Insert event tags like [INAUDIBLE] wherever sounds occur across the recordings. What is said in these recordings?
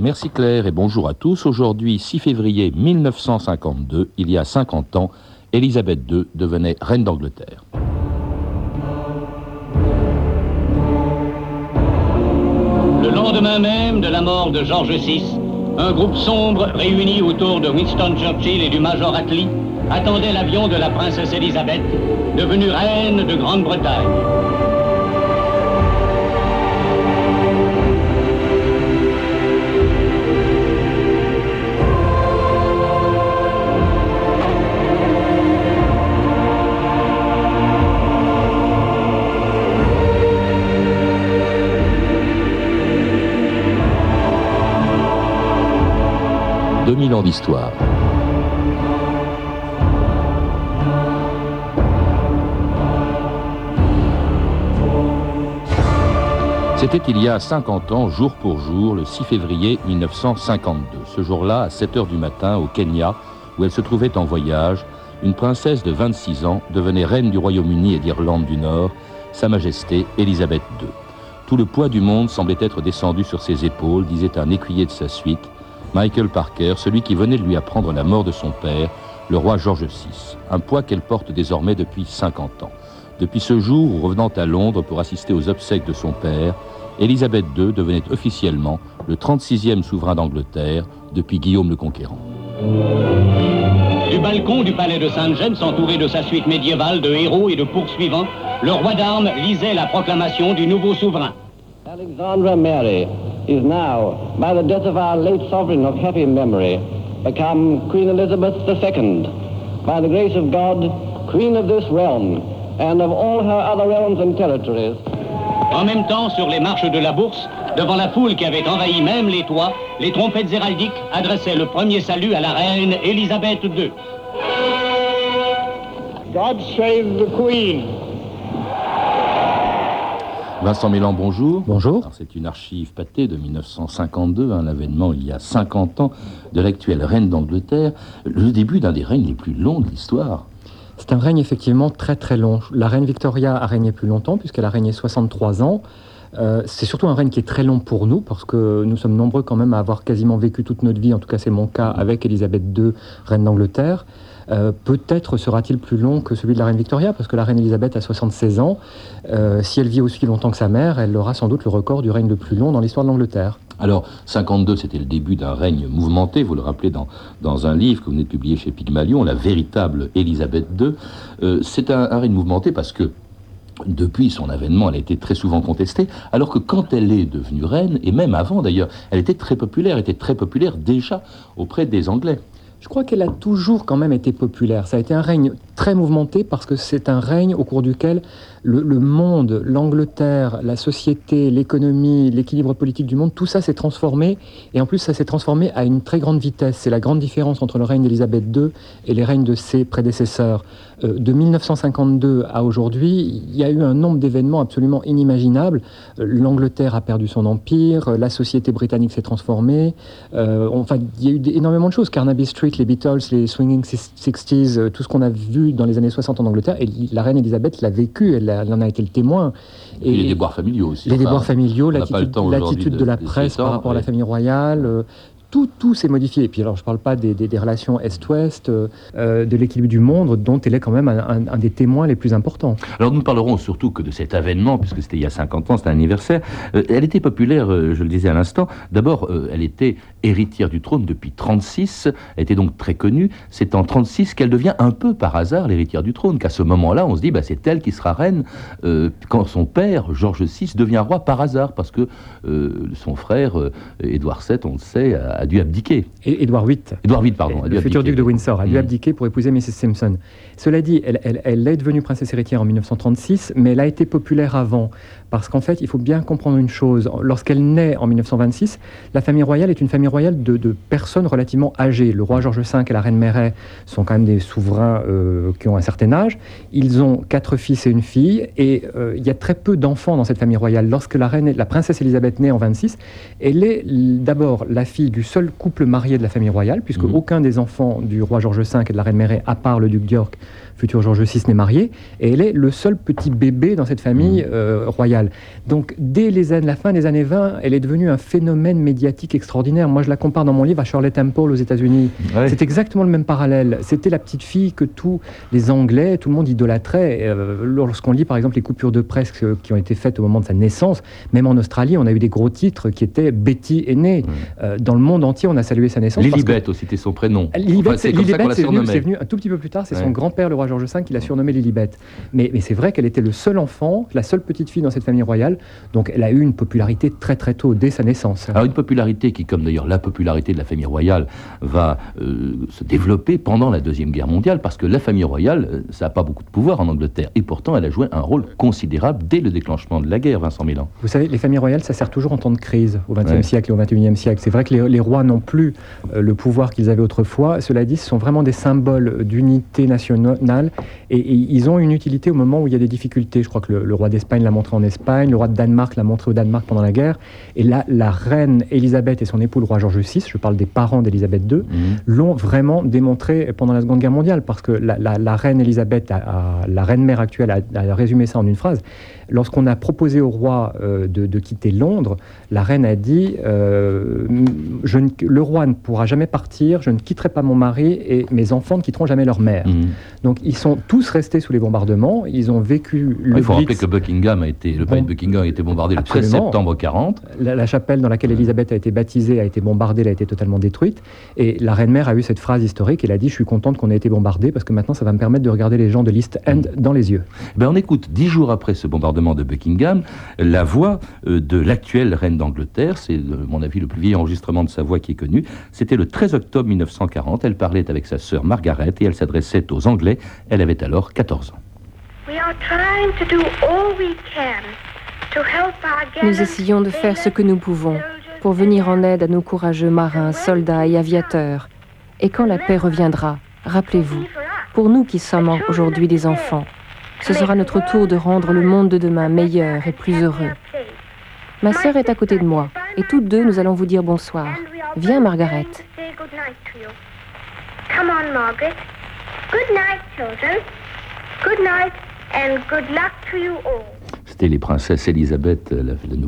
Merci Claire et bonjour à tous. Aujourd'hui, 6 février 1952, il y a 50 ans, Élisabeth II devenait reine d'Angleterre. Le lendemain même de la mort de George VI, un groupe sombre réuni autour de Winston Churchill et du Major Attlee attendait l'avion de la princesse Élisabeth, devenue reine de Grande-Bretagne. 2000 ans d'histoire. C'était il y a 50 ans, jour pour jour, le 6 février 1952. Ce jour-là, à 7 h du matin, au Kenya, où elle se trouvait en voyage, une princesse de 26 ans devenait reine du Royaume-Uni et d'Irlande du Nord, Sa Majesté Élisabeth II. Tout le poids du monde semblait être descendu sur ses épaules, disait un écuyer de sa suite, Michael Parker, celui qui venait de lui apprendre la mort de son père, le roi George VI, un poids qu'elle porte désormais depuis 50 ans. Depuis ce jour où, revenant à Londres pour assister aux obsèques de son père, Élisabeth II devenait officiellement le 36e souverain d'Angleterre depuis Guillaume le Conquérant. Du balcon du palais de Sainte-Gemme, entouré de sa suite médiévale de héros et de poursuivants, le roi d'armes lisait la proclamation du nouveau souverain. Alexandra Mary is now, by the death of our late sovereign of happy memory, become Queen Elizabeth II. By the grace of God, Queen of this realm and of all her other realms and territories. En même temps, sur les marches de la bourse, devant la foule qui avait envahi même les toits, les trompettes héraldiques adressaient le premier salut à la reine Elisabeth II. God save the Queen. Vincent Mélan, bonjour. Bonjour. C'est une archive pâtée de 1952, un avènement il y a 50 ans de l'actuelle reine d'Angleterre, le début d'un des règnes les plus longs de l'histoire. C'est un règne effectivement très très long. La reine Victoria a régné plus longtemps puisqu'elle a régné 63 ans. Euh, c'est surtout un règne qui est très long pour nous parce que nous sommes nombreux quand même à avoir quasiment vécu toute notre vie, en tout cas c'est mon cas avec Elisabeth II, reine d'Angleterre. Euh, peut-être sera-t-il plus long que celui de la reine Victoria, parce que la reine Elisabeth a 76 ans. Euh, si elle vit aussi longtemps que sa mère, elle aura sans doute le record du règne le plus long dans l'histoire de l'Angleterre. Alors, 52, c'était le début d'un règne mouvementé, vous le rappelez dans, un livre que vous venez de publier chez Pygmalion, La véritable Élisabeth II. Euh, c'est un, un règne mouvementé parce que depuis son avènement, elle a été très souvent contestée, alors que quand elle est devenue reine, et même avant d'ailleurs, elle était très populaire, était très populaire déjà auprès des Anglais. Je crois qu'elle a toujours quand même été populaire. Ça a été un règne très mouvementé parce que c'est un règne au cours duquel le, monde, l'Angleterre, la société, l'économie, l'équilibre politique du monde, tout ça s'est transformé. Et en plus, ça s'est transformé à une très grande vitesse. C'est la grande différence entre le règne d'Élisabeth II et les règnes de ses prédécesseurs. Euh, de 1952 à aujourd'hui, il y a eu un nombre d'événements absolument inimaginables. Euh, L'Angleterre a perdu son empire, la société britannique s'est transformée. Euh, enfin, il y a eu énormément de choses. Carnaby Street, les Beatles, les Swinging 60s, tout ce qu'on a vu dans les années 60 en Angleterre. Et la reine Elisabeth l'a vécu, elle, en a été le témoin. Et, les déboires familiaux aussi. Les déboires familiaux, l'attitude de, la presse par rapport à la famille royale, tout, tout s'est modifié. Et puis alors, je ne parle pas des, relations Est-Ouest, euh, euh, de l'équilibre du monde, dont elle est quand même un, des témoins les plus importants. Alors, nous parlerons surtout que de cet avènement, puisque c'était il y a 50 ans, c'était un anniversaire. Euh, elle était populaire, je le disais à l'instant. D'abord, elle était héritière du trône depuis 36. Elle était donc très connue. C'est en 36 qu'elle devient un peu par hasard l'héritière du trône. Qu'à ce moment-là, on se dit, bah, c'est elle qui sera reine quand son père, Georges VI, devient roi par hasard, parce que son frère, Édouard VII, on le sait, a dû abdiquer. Édouard VIII. Édouard VIII, pardon. Le futur duc de Windsor a dû mm. abdiquer pour épouser Mrs. Simpson. Cela dit, elle, elle, est devenue princesse héritière en 1936, mais elle a été populaire avant. Parce qu'en fait, il faut bien comprendre une chose. Lorsqu'elle naît en 1926, la famille royale est une famille royale de, personnes relativement âgées. Le roi George V et la reine Mary sont quand même des souverains euh, qui ont un certain âge. Ils ont quatre fils et une fille, et euh, il y a très peu d'enfants dans cette famille royale. Lorsque la reine, la princesse Elisabeth naît en 26, elle est d'abord la fille du seul couple marié de la famille royale, puisque mmh. aucun des enfants du roi George V et de la reine Mary, à part le duc d'York, futur George VI n'est marié, et elle est le seul petit bébé dans cette famille mmh. euh, royale. Donc dès les années, la fin des années 20, elle est devenue un phénomène médiatique extraordinaire. Moi je la compare dans mon livre à Shirley Temple aux États-Unis. C'est exactement le même parallèle. C'était la petite fille que tous les Anglais, tout le monde idolâtrait. Euh, lorsqu'on lit par exemple les coupures de presse qui ont été faites au moment de sa naissance, même en Australie, on a eu des gros titres qui étaient Betty est née. Euh, dans le monde entier, on a salué sa naissance. Lilibet aussi, c'était son prénom. Lilibet, c'est venu, un tout petit peu plus tard. C'est son grand-père, le roi George V, qui l'a surnommée Lilibet. Mais, mais c'est vrai qu'elle était le seul enfant, la seule petite fille dans cette famille royale. Donc elle a eu une popularité très très tôt, dès sa naissance. Alors une popularité qui, comme d'ailleurs la popularité de la famille royale, va euh, se développer pendant la Deuxième Guerre mondiale, parce que la famille royale, euh, ça n'a pas beaucoup de pouvoir en Angleterre. Et pourtant, elle a joué un rôle considérable dès le déclenchement de la guerre, Vincent Milan. Vous savez, les familles royales, ça sert toujours en temps de crise au XXe siècle et au XXIe siècle. C'est vrai que les, rois n'ont plus euh, le pouvoir qu'ils avaient autrefois. Cela dit, ce sont vraiment des symboles d'unité nationale et, ils ont une utilité au moment où il y a des difficultés. Je crois que le, roi d'Espagne l'a montré en Espagne, le roi de Danemark l'a montré au Danemark pendant la guerre. Et là, la reine Elisabeth et son époux, le roi George VI, je parle des parents d'Elisabeth II, mhm. l'ont vraiment démontré pendant la Seconde Guerre mondiale parce que la, reine Elisabeth, la reine mère actuelle, a résumé ça en une phrase. Lorsqu'on a proposé au roi euh, de, quitter Londres, la reine a dit euh, je Le roi ne pourra jamais partir, je ne quitterai pas mon mari et mes enfants ne quitteront jamais leur mère. Mmh. Donc ils sont tous restés sous les bombardements, ils ont vécu le. Il faut rappeler que Buckingham a été, le palais de Buckingham a été bombardé le 13 septembre 40. La, chapelle dans laquelle Elisabeth a été baptisée a été bombardée, elle a été totalement détruite. Et la reine mère a eu cette phrase historique elle a dit Je suis contente qu'on ait été bombardé parce que maintenant ça va me permettre de regarder les gens de l'East End dans les yeux. Ben on écoute dix jours après ce bombardement de Buckingham, la voix euh, de l'actuelle reine d'Angleterre, c'est à mon avis le plus vieil enregistrement de sa voix qui est connu, c'était le 13 octobre 1940, elle parlait avec sa sœur Margaret et elle s'adressait aux Anglais, elle avait alors 14 ans. Nous essayons de faire ce que nous pouvons pour venir en aide à nos courageux marins, soldats et aviateurs. Et quand la paix reviendra, rappelez-vous, pour nous qui sommes aujourd'hui des enfants, ce sera notre tour de rendre le monde de demain meilleur et plus heureux. Ma sœur est à côté de moi et toutes deux nous allons vous dire bonsoir. Viens Margaret. Come on Margaret. Good night children. Good night and good luck to you all. C'était les princesses Elisabeth,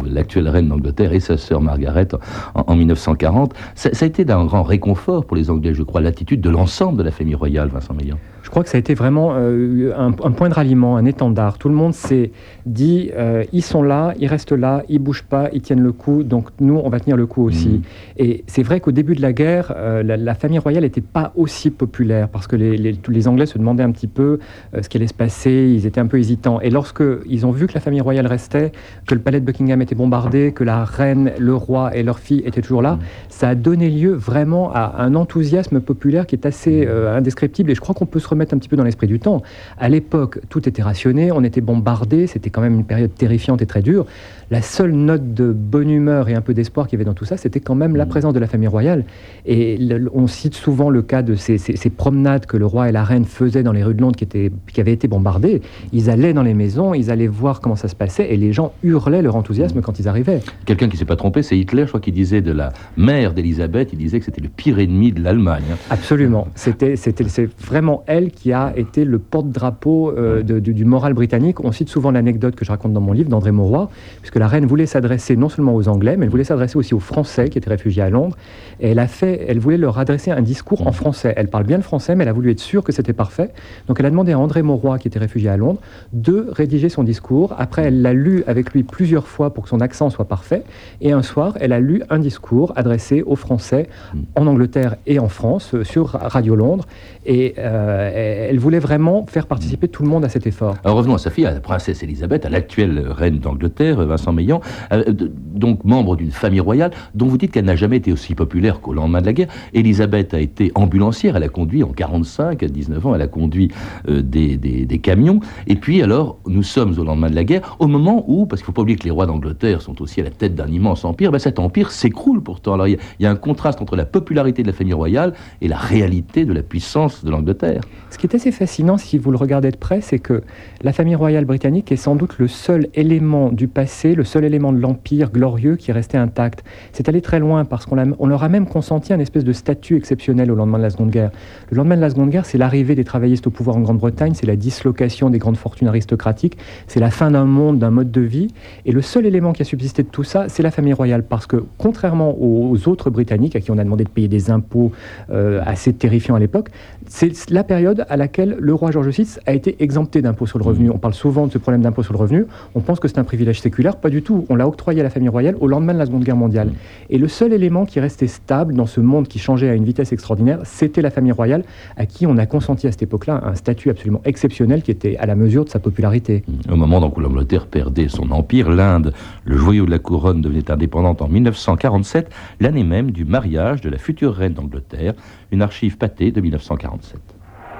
l'actuelle reine d'Angleterre, et sa sœur Margaret en, 1940. Ça, ça, a été d'un grand réconfort pour les Anglais, je crois, l'attitude de l'ensemble de la famille royale, Vincent Meillan. Je crois que ça a été vraiment euh, un, point de ralliement, un étendard. Tout le monde s'est dit, euh, ils sont là, ils restent là, ils bougent pas, ils tiennent le coup, donc nous, on va tenir le coup aussi. Mmh. Et c'est vrai qu'au début de la guerre, euh, la, famille royale n'était pas aussi populaire, parce que les, tous les Anglais se demandaient un petit peu ce qui allait se passer, ils étaient un peu hésitants. Et lorsque ils ont vu que la famille royale restait, que le palais de Buckingham était bombardé, que la reine, le roi et leur fille étaient toujours là, mmh. ça a donné lieu vraiment à un enthousiasme populaire qui est assez indescriptible. Et je crois qu'on peut se remettre un petit peu dans l'esprit du temps. À l'époque, tout était rationné, on était bombardé, c'était quand même une période terrifiante et très dure. La seule note de bonne humeur et un peu d'espoir qu'il y avait dans tout ça, c'était quand même la mm. présence de la famille royale. Et on cite souvent le cas de ces, promenades que le roi et la reine faisaient dans les rues de Londres qui, étaient, qui avaient été bombardées. Ils allaient dans les maisons, ils allaient voir comment ça se passait et les gens hurlaient leur enthousiasme mm. quand ils arrivaient. Quelqu'un qui s'est pas trompé, c'est Hitler, je crois qu'il disait de la mère d'Élisabeth, il disait que c'était le pire ennemi de l'Allemagne. Hein. Absolument. C'était, c'était, c'est vraiment elle qui a été le porte-drapeau euh, du, moral britannique. On cite souvent l'anecdote que je raconte dans mon livre d'André Mauroy, puisque la reine voulait s'adresser non seulement aux Anglais, mais elle voulait s'adresser aussi aux Français qui étaient réfugiés à Londres. Elle a fait, elle voulait leur adresser un discours en français. Elle parle bien le français, mais elle a voulu être sûre que c'était parfait. Donc elle a demandé à André Mauroy, qui était réfugié à Londres, de rédiger son discours. Après, elle l'a lu avec lui plusieurs fois pour que son accent soit parfait. Et un soir, elle a lu un discours adressé aux Français en Angleterre et en France sur Radio Londres. Et euh, elle voulait vraiment faire participer tout le monde à cet effort. Alors revenons à sa fille, à la princesse Elisabeth, à l'actuelle reine d'Angleterre, Vincent Meillan, euh, donc membre d'une famille royale, dont vous dites qu'elle n'a jamais été aussi populaire qu'au lendemain de la guerre. Elisabeth a été ambulancière, elle a conduit en 45, à 19 ans, elle a conduit euh, des, des, camions. Et puis alors, nous sommes au lendemain de la guerre, au moment où, parce qu'il ne faut pas oublier que les rois d'Angleterre sont aussi à la tête d'un immense empire, ben cet empire s'écroule pourtant. Alors il y, a un contraste entre la popularité de la famille royale et la réalité de la puissance de l'Angleterre. Ce qui est assez fascinant, si vous le regardez de près, c'est que la famille royale britannique est sans doute le seul élément du passé, le seul élément de l'empire glorieux qui restait intact. C'est allé très loin parce qu'on leur a même consenti un espèce de statut exceptionnel au lendemain de la Seconde Guerre. Le lendemain de la Seconde Guerre, c'est l'arrivée des travaillistes au pouvoir en Grande-Bretagne, c'est la dislocation des grandes fortunes aristocratiques, c'est la fin d'un monde, d'un mode de vie. Et le seul élément qui a subsisté de tout ça, c'est la famille royale. Parce que contrairement aux autres Britanniques, à qui on a demandé de payer des impôts euh, assez terrifiants à l'époque, c'est la période à laquelle le roi George VI a été exempté d'impôts sur le revenu. Mmh. On parle souvent de ce problème d'impôt sur le revenu. On pense que c'est un privilège séculaire. Pas du tout. On l'a octroyé à la famille royale au lendemain de la Seconde Guerre mondiale. Mmh. Et le seul élément qui restait stable dans ce monde qui changeait à une vitesse extraordinaire, c'était la famille royale, à qui on a consenti à cette époque-là un statut absolument exceptionnel qui était à la mesure de sa popularité. Mmh. Au moment où l'Angleterre perdait son empire, l'Inde, le joyau de la couronne, devenait indépendante en 1947, l'année même du mariage de la future reine d'Angleterre, une archive pâtée de 1947.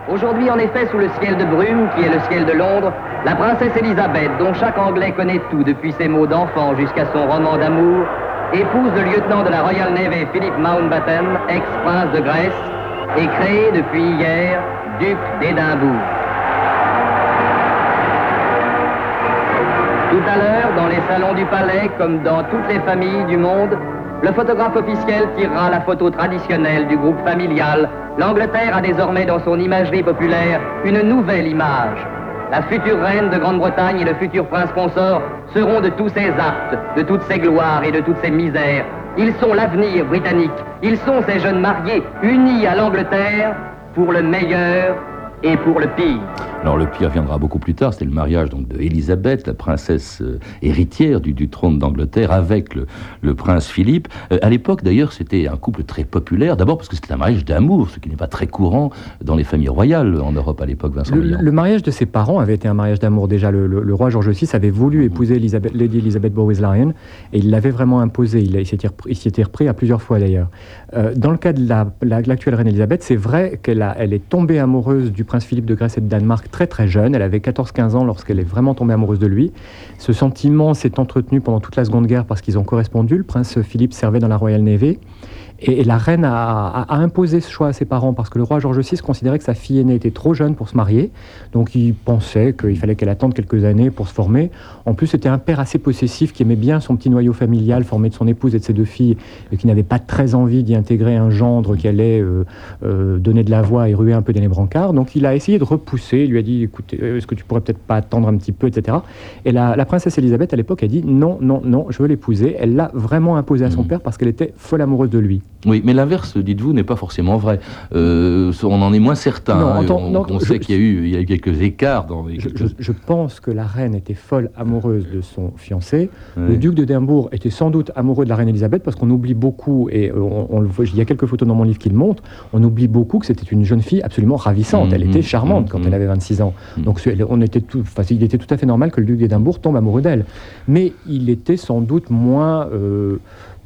Aujourd'hui, en effet, sous le ciel de brume, qui est le ciel de Londres, la princesse Elisabeth, dont chaque Anglais connaît tout depuis ses mots d'enfant jusqu'à son roman d'amour, épouse le lieutenant de la Royal Navy Philip Mountbatten, ex-prince de Grèce, et créé depuis hier duc d'Édimbourg. Tout à l'heure, dans les salons du palais, comme dans toutes les familles du monde, le photographe officiel tirera la photo traditionnelle du groupe familial. L'Angleterre a désormais dans son imagerie populaire une nouvelle image. La future reine de Grande-Bretagne et le futur prince consort seront de tous ces actes, de toutes ces gloires et de toutes ces misères. Ils sont l'avenir britannique. Ils sont ces jeunes mariés unis à l'Angleterre pour le meilleur et pour le pire. Alors le pire viendra beaucoup plus tard, c'était le mariage donc de Élisabeth, la princesse euh, héritière du, trône d'Angleterre, avec le, prince Philippe. Euh, à l'époque d'ailleurs, c'était un couple très populaire, d'abord parce que c'était un mariage d'amour, ce qui n'est pas très courant dans les familles royales en Europe à l'époque. Vincent le, le, mariage de ses parents avait été un mariage d'amour déjà. Le, roi George VI avait voulu épouser Elisabeth, Lady Elizabeth Bowes-Lyon et il l'avait vraiment imposé. Il, il s'y était repris à plusieurs fois d'ailleurs. Euh, dans le cas de l'actuelle reine Elisabeth, c'est vrai qu'elle elle est tombée amoureuse du prince Philippe de Grèce et de Danemark très très jeune. Elle avait 14-15 ans lorsqu'elle est vraiment tombée amoureuse de lui. Ce sentiment s'est entretenu pendant toute la Seconde Guerre parce qu'ils ont correspondu. Le prince Philippe servait dans la Royal Navy. Et, la reine a, imposé ce choix à ses parents parce que le roi George VI considérait que sa fille aînée était trop jeune pour se marier. Donc il pensait qu'il fallait qu'elle attende quelques années pour se former. En plus, c'était un père assez possessif qui aimait bien son petit noyau familial formé de son épouse et de ses deux filles et qui n'avait pas très envie d'y intégrer un gendre qui allait euh, euh, donner de la voix et ruer un peu dans les brancards. Donc il a essayé de repousser. Il lui a dit écoutez, euh, est-ce que tu pourrais peut-être pas attendre un petit peu, etc. Et la, princesse Elisabeth, à l'époque, a dit non, non, non, je veux l'épouser. Elle l'a vraiment imposé à son mmh. père parce qu'elle était folle amoureuse de lui. Oui, mais l'inverse, dites-vous, n'est pas forcément vrai. Euh, on en est moins certain. Hein, on, sait qu'il y, a eu, il y a eu quelques écarts dans les je, pense que la reine était folle amoureuse de son fiancé. Le duc de d'Édimbourg était sans doute amoureux de la reine Elisabeth parce qu'on oublie beaucoup, et on, il y a quelques photos dans mon livre qui le montrent, on oublie beaucoup que c'était une jeune fille absolument ravissante. elle mmh, était mmh, charmante quand mmh, elle avait 26 ans. Donc on était tout, il était tout à fait normal que le duc d'Édimbourg tombe amoureux d'elle. Mais il était sans doute moins... Euh,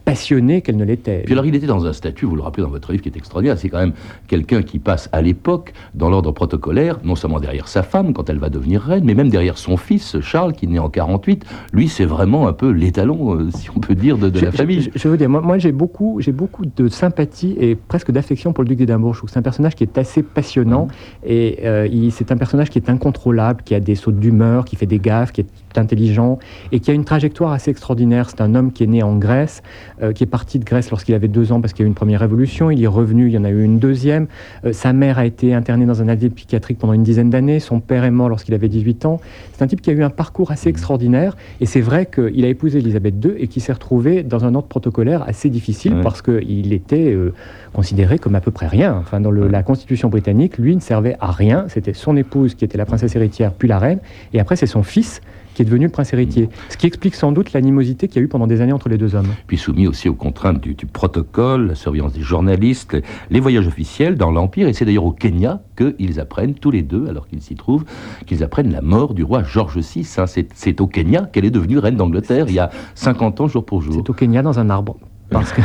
passionnée qu'elle ne l'était. Puis alors il était dans un statut, vous le rappelez dans votre livre, qui est extraordinaire, c'est quand même quelqu'un qui passe à l'époque dans l'ordre protocolaire, non seulement derrière sa femme quand elle va devenir reine, mais même derrière son fils Charles qui naît en 48. Lui c'est vraiment un peu l'étalon, euh, [LAUGHS] si on peut dire, de, la famille. Je, veux dire, moi, moi j'ai beaucoup, beaucoup de sympathie et presque d'affection pour le duc d'Édimbourg. Je trouve que c'est un personnage qui est assez passionnant et euh, c'est un personnage qui est incontrôlable, qui a des sautes d'humeur, qui fait des gaffes, qui est intelligent et qui a une trajectoire assez extraordinaire. C'est un homme qui est né en Grèce, euh, qui est parti de Grèce lorsqu'il avait deux ans parce qu'il y a eu une première révolution. Il est revenu, il y en a eu une deuxième. Euh, sa mère a été internée dans un asile psychiatrique pendant une dizaine d'années. Son père est mort lorsqu'il avait 18 ans. C'est un type qui a eu un parcours assez extraordinaire. Et c'est vrai qu'il a épousé Elisabeth II et qui s'est retrouvé dans un ordre protocolaire assez difficile parce qu'il était euh, considéré comme à peu près rien. Enfin, dans la constitution britannique, lui ne servait à rien. C'était son épouse qui était la princesse héritière, puis la reine. Et après, c'est son fils qui est devenu le prince héritier. Ce qui explique sans doute l'animosité qu'il y a eu pendant des années entre les deux hommes. Puis soumis aussi aux contraintes du, protocole, la surveillance des journalistes, les voyages officiels dans l'Empire. Et c'est d'ailleurs au Kenya qu'ils apprennent, tous les deux, alors qu'ils s'y trouvent, qu'ils apprennent la mort du roi George VI. Hein. C'est au Kenya qu'elle est devenue reine d'Angleterre il y a 50 ans jour pour jour. C'est au Kenya dans un arbre. Parce que...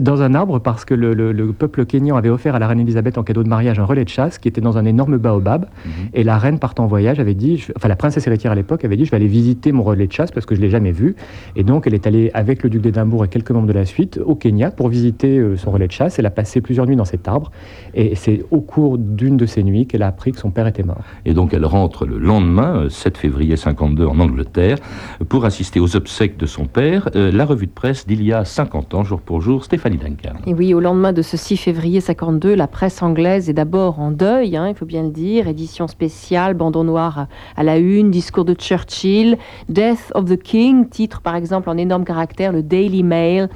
Dans un arbre, parce que le, peuple kényan avait offert à la reine Elisabeth en cadeau de mariage un relais de chasse qui était dans un énorme baobab. Mhm. Et la reine, partant en voyage, avait dit, enfin la princesse héritière à l'époque avait dit, je vais aller visiter mon relais de chasse parce que je ne l'ai jamais vu. Et donc, elle est allée avec le duc d'Édimbourg et quelques membres de la suite au Kenya pour visiter euh, son relais de chasse. Elle a passé plusieurs nuits dans cet arbre. Et c'est au cours d'une de ces nuits qu'elle a appris que son père était mort. Et donc, elle rentre le lendemain, 7 euh, février 52, en Angleterre, pour assister aux obsèques de son père. Euh, la revue de presse d'il y a 50 ans, pour jour, Stéphanie Duncan. Et oui, au lendemain de ce 6 février 52, la presse anglaise est d'abord en deuil, hein, il faut bien le dire. Édition spéciale, bandeau noir à la une, discours de Churchill, Death of the King, titre par exemple en énorme caractère le Daily Mail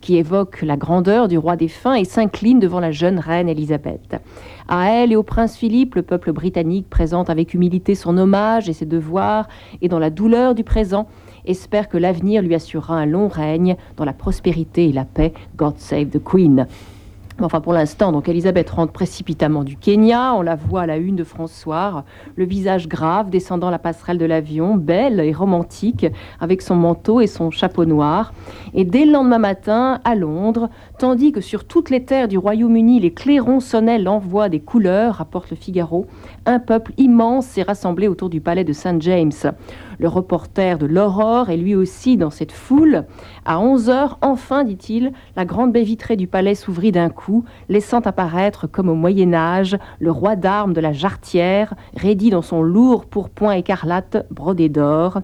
qui évoque la grandeur du roi défunt et s'incline devant la jeune reine Élisabeth. À elle et au prince Philippe, le peuple britannique présente avec humilité son hommage et ses devoirs, et dans la douleur du présent, espère que l'avenir lui assurera un long règne dans la prospérité et la paix. God save the Queen. Enfin, pour l'instant, donc Elisabeth rentre précipitamment du Kenya. On la voit à la une de François, le visage grave descendant la passerelle de l'avion, belle et romantique, avec son manteau et son chapeau noir. Et dès le lendemain matin, à Londres, tandis que sur toutes les terres du Royaume-Uni, les clairons sonnaient l'envoi des couleurs, rapporte le Figaro, un peuple immense s'est rassemblé autour du palais de Saint James. Le reporter de l'Aurore est lui aussi dans cette foule. À 11 heures, enfin, dit-il, la grande baie vitrée du palais s'ouvrit d'un coup, laissant apparaître, comme au Moyen Âge, le roi d'armes de la jarretière, raidi dans son lourd pourpoint écarlate brodé d'or.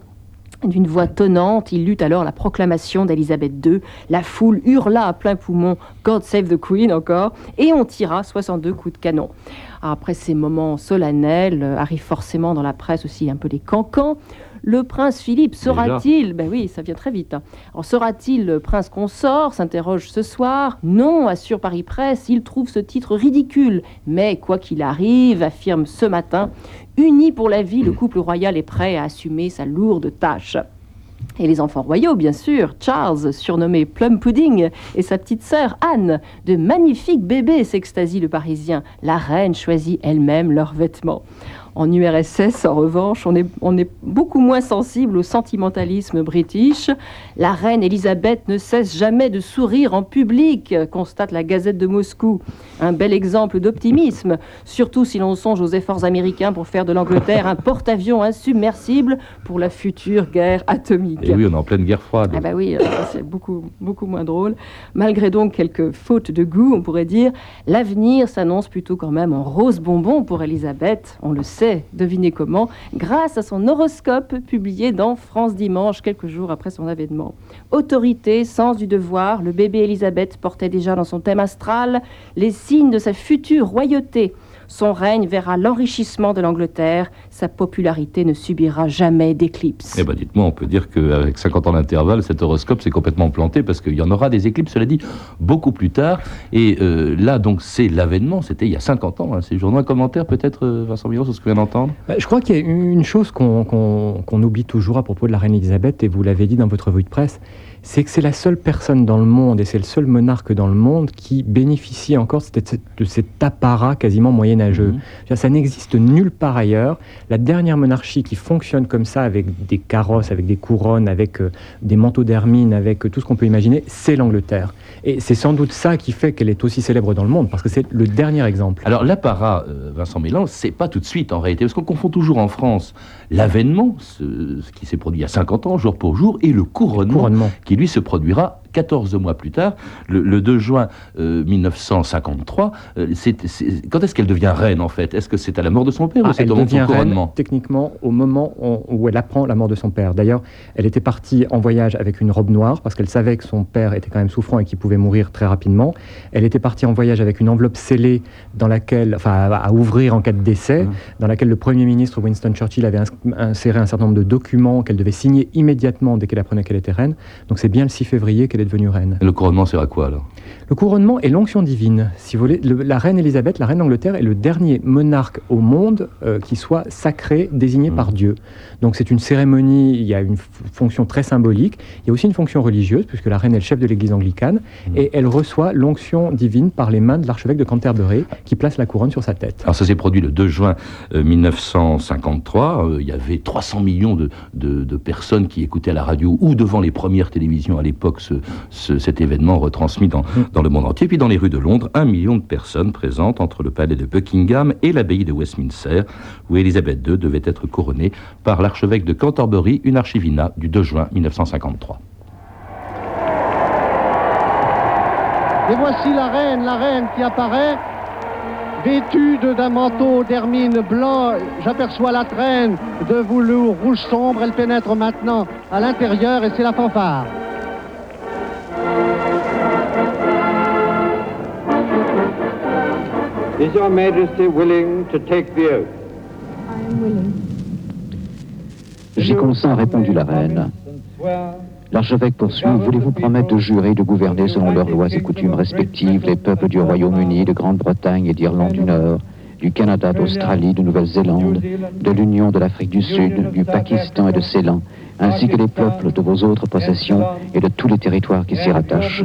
D'une voix tonnante, il lut alors la proclamation d'Élisabeth II. La foule hurla à plein poumon God save the Queen encore, et on tira 62 coups de canon. Après ces moments solennels, euh, arrivent forcément dans la presse aussi un peu les cancans. Le prince Philippe sera-t-il Ben oui, ça vient très vite. Hein. sera-t-il le prince consort s'interroge ce soir. Non, assure Paris Presse, il trouve ce titre ridicule. Mais quoi qu'il arrive, affirme ce matin, uni pour la vie, le couple royal est prêt à assumer sa lourde tâche. Et les enfants royaux, bien sûr, Charles, surnommé Plum Pudding, et sa petite sœur Anne, de magnifiques bébés, s'extasie le Parisien. La reine choisit elle-même leurs vêtements. En URSS, en revanche, on est, on est beaucoup moins sensible au sentimentalisme british. La reine Elisabeth ne cesse jamais de sourire en public, constate la Gazette de Moscou. Un bel exemple d'optimisme, surtout si l'on songe aux efforts américains pour faire de l'Angleterre un porte-avions insubmersible pour la future guerre atomique. Et oui, on est en pleine guerre froide. Ah bah oui, euh, c'est beaucoup, beaucoup moins drôle. Malgré donc quelques fautes de goût, on pourrait dire, l'avenir s'annonce plutôt quand même en rose bonbon pour Elisabeth, on le sait devinez comment, grâce à son horoscope publié dans France Dimanche quelques jours après son avènement. Autorité, sens du devoir, le bébé Elisabeth portait déjà dans son thème astral les signes de sa future royauté. Son règne verra l'enrichissement de l'Angleterre. Sa popularité ne subira jamais d'éclipse. Eh ben, dites-moi, on peut dire qu'avec 50 ans d'intervalle, cet horoscope s'est complètement planté parce qu'il y en aura des éclipses, cela dit, beaucoup plus tard. Et euh, là, donc, c'est l'avènement. C'était il y a 50 ans. Hein, ces journaux. Un commentaire, peut-être, euh, Vincent Millon, sur ce que vient d'entendre? Bah, Je crois qu'il y a une chose qu'on oublie toujours à propos de la reine Elisabeth, et vous l'avez dit dans votre revue de presse c'est que c'est la seule personne dans le monde et c'est le seul monarque dans le monde qui bénéficie encore de cet apparat quasiment moyenâgeux. Mhm. Ça n'existe nulle part ailleurs. La dernière monarchie qui fonctionne comme ça, avec des carrosses, avec des couronnes, avec euh, des manteaux d'hermine, avec euh, tout ce qu'on peut imaginer, c'est l'Angleterre. Et c'est sans doute ça qui fait qu'elle est aussi célèbre dans le monde, parce que c'est le dernier exemple. Alors l'apparat, euh, Vincent Mélan, c'est pas tout de suite en réalité, parce qu'on confond toujours en France l'avènement, ce, qui s'est produit il y a 50 ans, jour pour jour, et le couronnement. qui lui se produira 14 mois plus tard, le, 2 juin 1953. Euh, euh, quand est-ce qu'elle devient reine en fait? Est-ce que c'est à la mort de son père ou ah, c'est au moment de son couronnement? Techniquement, au moment où, elle apprend la mort de son père. D'ailleurs, elle était partie en voyage avec une robe noire parce qu'elle savait que son père était quand même souffrant et qu'il pouvait mourir très rapidement. Elle était partie en voyage avec une enveloppe scellée dans laquelle, enfin, à ouvrir en cas de décès, mmh. dans laquelle le Premier ministre Winston Churchill avait inséré un certain nombre de documents qu'elle devait signer immédiatement dès qu'elle apprenait qu'elle était reine. Donc c'est bien le 6 février qu'elle devenue reine. le couronnement sert à quoi alors? Le couronnement est l'onction divine. Si vous voulez, la reine Élisabeth, la reine d'Angleterre, est le dernier monarque au monde euh, qui soit sacré, désigné mmh. par Dieu. Donc c'est une cérémonie, il y a une fonction très symbolique, il y a aussi une fonction religieuse, puisque la reine est le chef de l'église anglicane, mmh. et elle reçoit l'onction divine par les mains de l'archevêque de Canterbury, qui place la couronne sur sa tête. Alors ça s'est produit le 2 juin 1953, euh, euh, il y avait 300 millions de, de, personnes qui écoutaient à la radio ou devant les premières télévisions à l'époque ce, cet événement retransmis dans, le monde entier. Puis dans les rues de Londres, un million de personnes présentes entre le palais de Buckingham et l'abbaye de Westminster, où Élisabeth II devait être couronnée par l'archevêque de Canterbury, une archivina du 2 juin 1953. Et voici la reine, la reine qui apparaît, vêtue d'un manteau d'hermine blanc. J'aperçois la traîne de velours rouge sombre. Elle pénètre maintenant à l'intérieur et c'est la fanfare. Is your Majesty willing to take the oath? I am willing. J'y consens, répondit la reine. L'archevêque poursuit, voulez-vous promettre de jurer et de gouverner selon leurs lois et coutumes respectives les peuples du Royaume-Uni, de Grande-Bretagne et d'Irlande du Nord, du Canada, d'Australie, de Nouvelle-Zélande, de l'Union de l'Afrique du Sud, du Pakistan et de Ceylan, ainsi que les peuples de vos autres possessions et de tous les territoires qui s'y rattachent.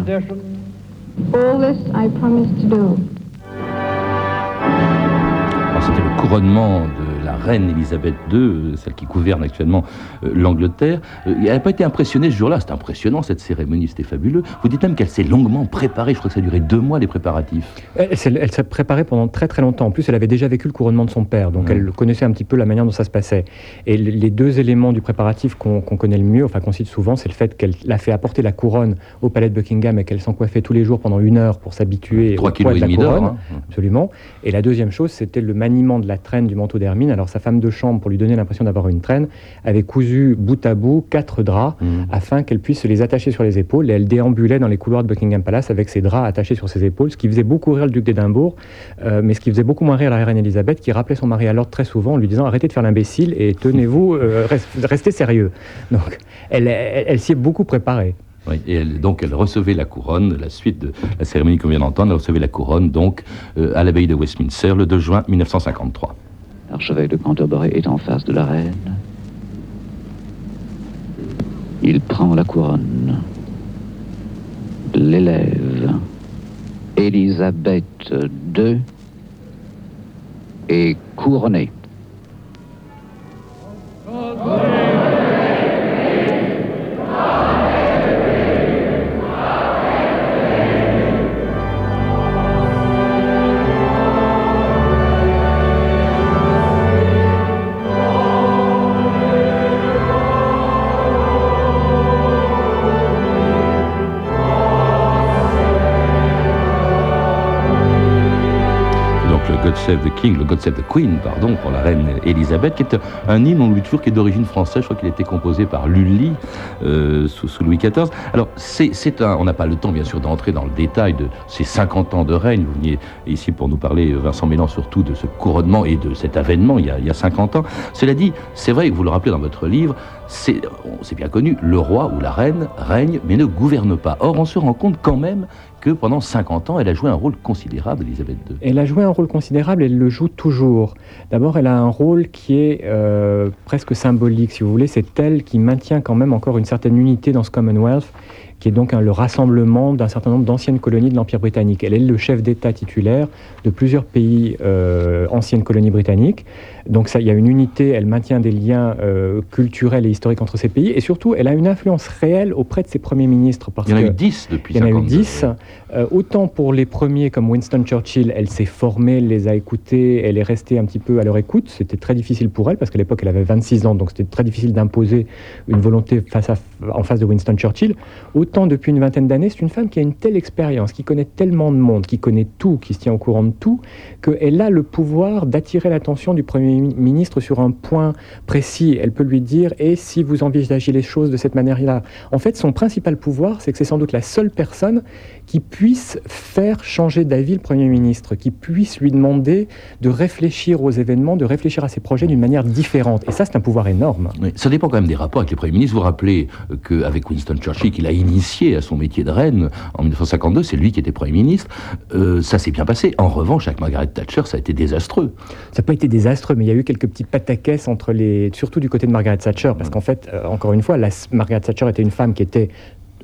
C'était le couronnement de la reine Elisabeth II, celle qui gouverne actuellement euh, l'Angleterre, euh, elle n'a pas été impressionnée ce jour-là. C'était impressionnant cette cérémonie, c'était fabuleux. Vous dites même qu'elle s'est longuement préparée. Je crois que ça a duré deux mois les préparatifs. Elle, s'est préparée pendant très très longtemps. En plus, elle avait déjà vécu le couronnement de son père, donc elle connaissait un petit peu la manière dont ça se passait. Et les deux éléments du préparatif qu'on connaît le mieux, enfin qu'on cite souvent, c'est le fait qu'elle a fait apporter la couronne au palais de Buckingham et qu'elle s'en coiffait tous les jours pendant une heure pour s'habituer au poids de la couronne. Hein. Absolument. Et la deuxième chose, c'était le maniement de la traîne du manteau d'hermine. Alors sa femme de chambre, pour lui donner l'impression d'avoir une traîne, avait cousu bout à bout quatre draps mmh. afin qu'elle puisse se les attacher sur les épaules. Et elle déambulait dans les couloirs de Buckingham Palace avec ses draps attachés sur ses épaules, ce qui faisait beaucoup rire le duc d'Édimbourg, euh, mais ce qui faisait beaucoup moins rire la reine Elisabeth, qui rappelait son mari à l'ordre très souvent en lui disant arrêtez de faire l'imbécile et tenez-vous, euh, restez sérieux. Donc elle, elle, s'y est beaucoup préparée. Oui, et donc elle recevait la couronne, la suite de la cérémonie qu'on vient d'entendre, elle recevait la couronne donc euh, à l'abbaye de Westminster le 2 juin 1953. L'archevêque de Canterbury est en face de la reine. Il prend la couronne, l'élève. Élisabeth II est couronnée. Save the King, le God Save the Queen, pardon, pour la reine Elisabeth, qui est un hymne, on lui toujours qui est d'origine française. Je crois qu'il a été composé par Lully euh, sous, Louis XIV. Alors, c'est un, on n'a pas le temps, bien sûr, d'entrer dans le détail de ces 50 ans de règne. Vous veniez ici pour nous parler, Vincent Mélan, surtout de ce couronnement et de cet avènement il y a, il y a 50 ans. Cela dit, c'est vrai que vous le rappelez dans votre livre, c'est bien connu, le roi ou la reine règne mais ne gouverne pas. Or, on se rend compte quand même que pendant 50 ans, elle a joué un rôle considérable, Elisabeth II. Elle a joué un rôle considérable, elle le joue toujours. D'abord, elle a un rôle qui est euh, presque symbolique, si vous voulez. C'est elle qui maintient quand même encore une certaine unité dans ce Commonwealth qui est donc le rassemblement d'un certain nombre d'anciennes colonies de l'Empire britannique. Elle est le chef d'État titulaire de plusieurs pays euh, anciennes colonies britanniques. Donc ça, il y a une unité, elle maintient des liens euh, culturels et historiques entre ces pays, et surtout, elle a une influence réelle auprès de ses premiers ministres. Parce il y en a eu dix depuis Il y en a eu dix. Euh, autant pour les premiers, comme Winston Churchill, elle s'est formée, elle les a écoutés, elle est restée un petit peu à leur écoute. C'était très difficile pour elle, parce qu'à l'époque, elle avait 26 ans, donc c'était très difficile d'imposer une volonté face à, en face de Winston Churchill. Autant depuis une vingtaine d'années, c'est une femme qui a une telle expérience, qui connaît tellement de monde, qui connaît tout, qui se tient au courant de tout, qu'elle a le pouvoir d'attirer l'attention du Premier ministre sur un point précis. Elle peut lui dire Et si vous envisagez les choses de cette manière-là? En fait, son principal pouvoir, c'est que c'est sans doute la seule personne qui puisse faire changer d'avis le Premier ministre, qui puisse lui demander de réfléchir aux événements, de réfléchir à ses projets d'une manière différente. Et ça, c'est un pouvoir énorme. ça dépend quand même des rapports avec les Premiers ministres. Vous rappelez qu'avec Winston Churchill, qu'il a initié à son métier de reine en 1952, c'est lui qui était Premier ministre. Euh, ça s'est bien passé. En revanche, avec Margaret Thatcher, ça a été désastreux. Ça n'a pas été désastreux, mais il y a eu quelques petits pataquès entre les, surtout du côté de Margaret Thatcher, parce qu'en fait, euh, encore une fois, la, Margaret Thatcher était une femme qui était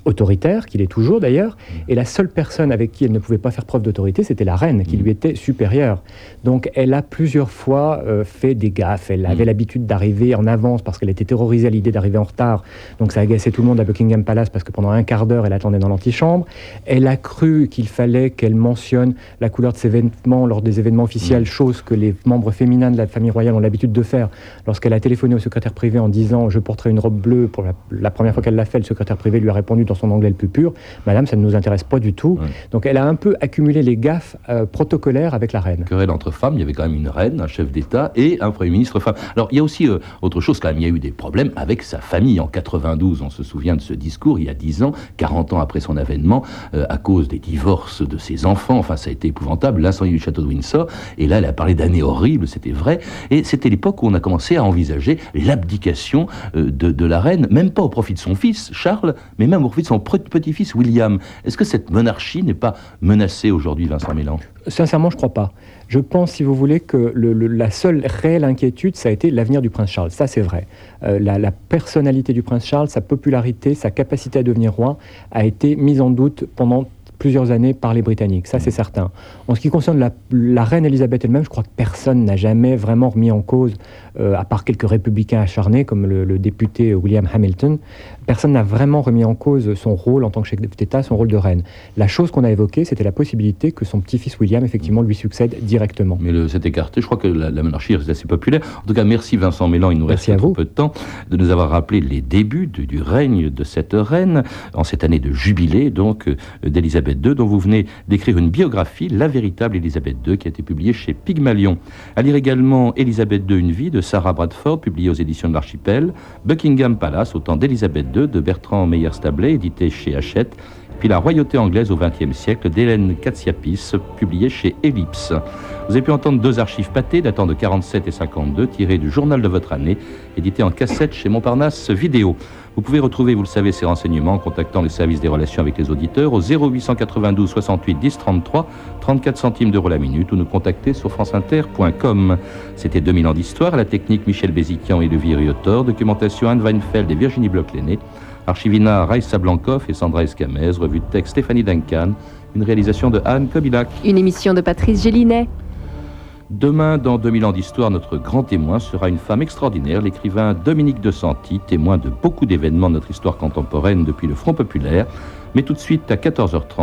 autoritaire, qu'il est toujours d'ailleurs, et la seule personne avec qui elle ne pouvait pas faire preuve d'autorité, c'était la reine, qui lui était supérieure. Donc elle a plusieurs fois euh, fait des gaffes, elle avait l'habitude d'arriver en avance parce qu'elle était terrorisée à l'idée d'arriver en retard, donc ça agaçait tout le monde à Buckingham Palace parce que pendant un quart d'heure, elle attendait dans l'antichambre. Elle a cru qu'il fallait qu'elle mentionne la couleur de ses vêtements lors des événements officiels, chose que les membres féminins de la famille royale ont l'habitude de faire. Lorsqu'elle a téléphoné au secrétaire privé en disant je porterai une robe bleue pour la, première fois qu'elle l'a fait, le secrétaire privé lui a répondu dans son anglais le plus pur Madame, ça ne nous intéresse pas du tout. Donc elle a un peu accumulé les gaffes euh, protocolaires avec la reine. Querelle entre femmes, il y avait quand même une reine, un chef d'État et un Premier ministre femme. Alors il y a aussi euh, autre chose quand même, il y a eu des problèmes avec sa famille. En 92, on se souvient de ce discours, il y a 10 ans, 40 ans après son avènement, euh, à cause des divorces de ses enfants. Enfin, ça a été épouvantable, l'incendie du château de Windsor. Et là, elle a parlé d'années horribles, c'était vrai. Et c'était l'époque où on a commencé à envisager l'abdication de, de la reine, même pas au profit de son fils, Charles, mais même au profit son petit-fils, William. Est-ce que cette monarchie n'est pas menacée aujourd'hui, Vincent Mélan Sincèrement, je ne crois pas. Je pense, si vous voulez, que la seule réelle inquiétude, ça a été l'avenir du prince Charles. Ça, c'est vrai. Euh, la, la, personnalité du prince Charles, sa popularité, sa capacité à devenir roi, a été mise en doute pendant plusieurs années par les Britanniques, ça c'est certain. En ce qui concerne la, reine Elisabeth elle-même, je crois que personne n'a jamais vraiment remis en cause, euh, à part quelques républicains acharnés comme le, député William Hamilton, personne n'a vraiment remis en cause son rôle en tant que chef d'État, son rôle de reine. La chose qu'on a évoquée, c'était la possibilité que son petit-fils William, effectivement, lui succède directement. Mais c'est écarté, je crois que la, monarchie reste assez populaire. En tout cas, merci Vincent Mélan, il nous reste un peu de temps, de nous avoir rappelé les débuts du, règne de cette reine, en cette année de jubilé, donc, euh, dont vous venez d'écrire une biographie, La véritable Élisabeth II, qui a été publiée chez Pygmalion. À lire également Élisabeth II, une vie de Sarah Bradford, publiée aux éditions de l'Archipel, Buckingham Palace, au temps d'Élisabeth II, de Bertrand Meyer-Stablet, édité chez Hachette, La royauté anglaise au XXe siècle d'Hélène Katsiapis, publiée chez Ellipse. Vous avez pu entendre deux archives pâtées datant de 47 et 52, tirées du journal de votre année, édité en cassette chez Montparnasse Vidéo. Vous pouvez retrouver, vous le savez, ces renseignements en contactant le service des relations avec les auditeurs au 0892 68 10 33, 34 centimes d'euros la minute ou nous contacter sur franceinter.com. C'était 2000 ans d'histoire, la technique Michel Béziquian et Levier Riotor, documentation Anne Weinfeld et Virginie Bloch-Lenné, archivina Raissa Blancoff et Sandra Escamez, revue de texte Stéphanie Duncan, une réalisation de Anne Kobilac. Une émission de Patrice Gélinet. Demain, dans 2000 ans d'histoire, notre grand témoin sera une femme extraordinaire, l'écrivain Dominique de Santi, témoin de beaucoup d'événements de notre histoire contemporaine depuis le Front populaire. Mais tout de suite à 14h30,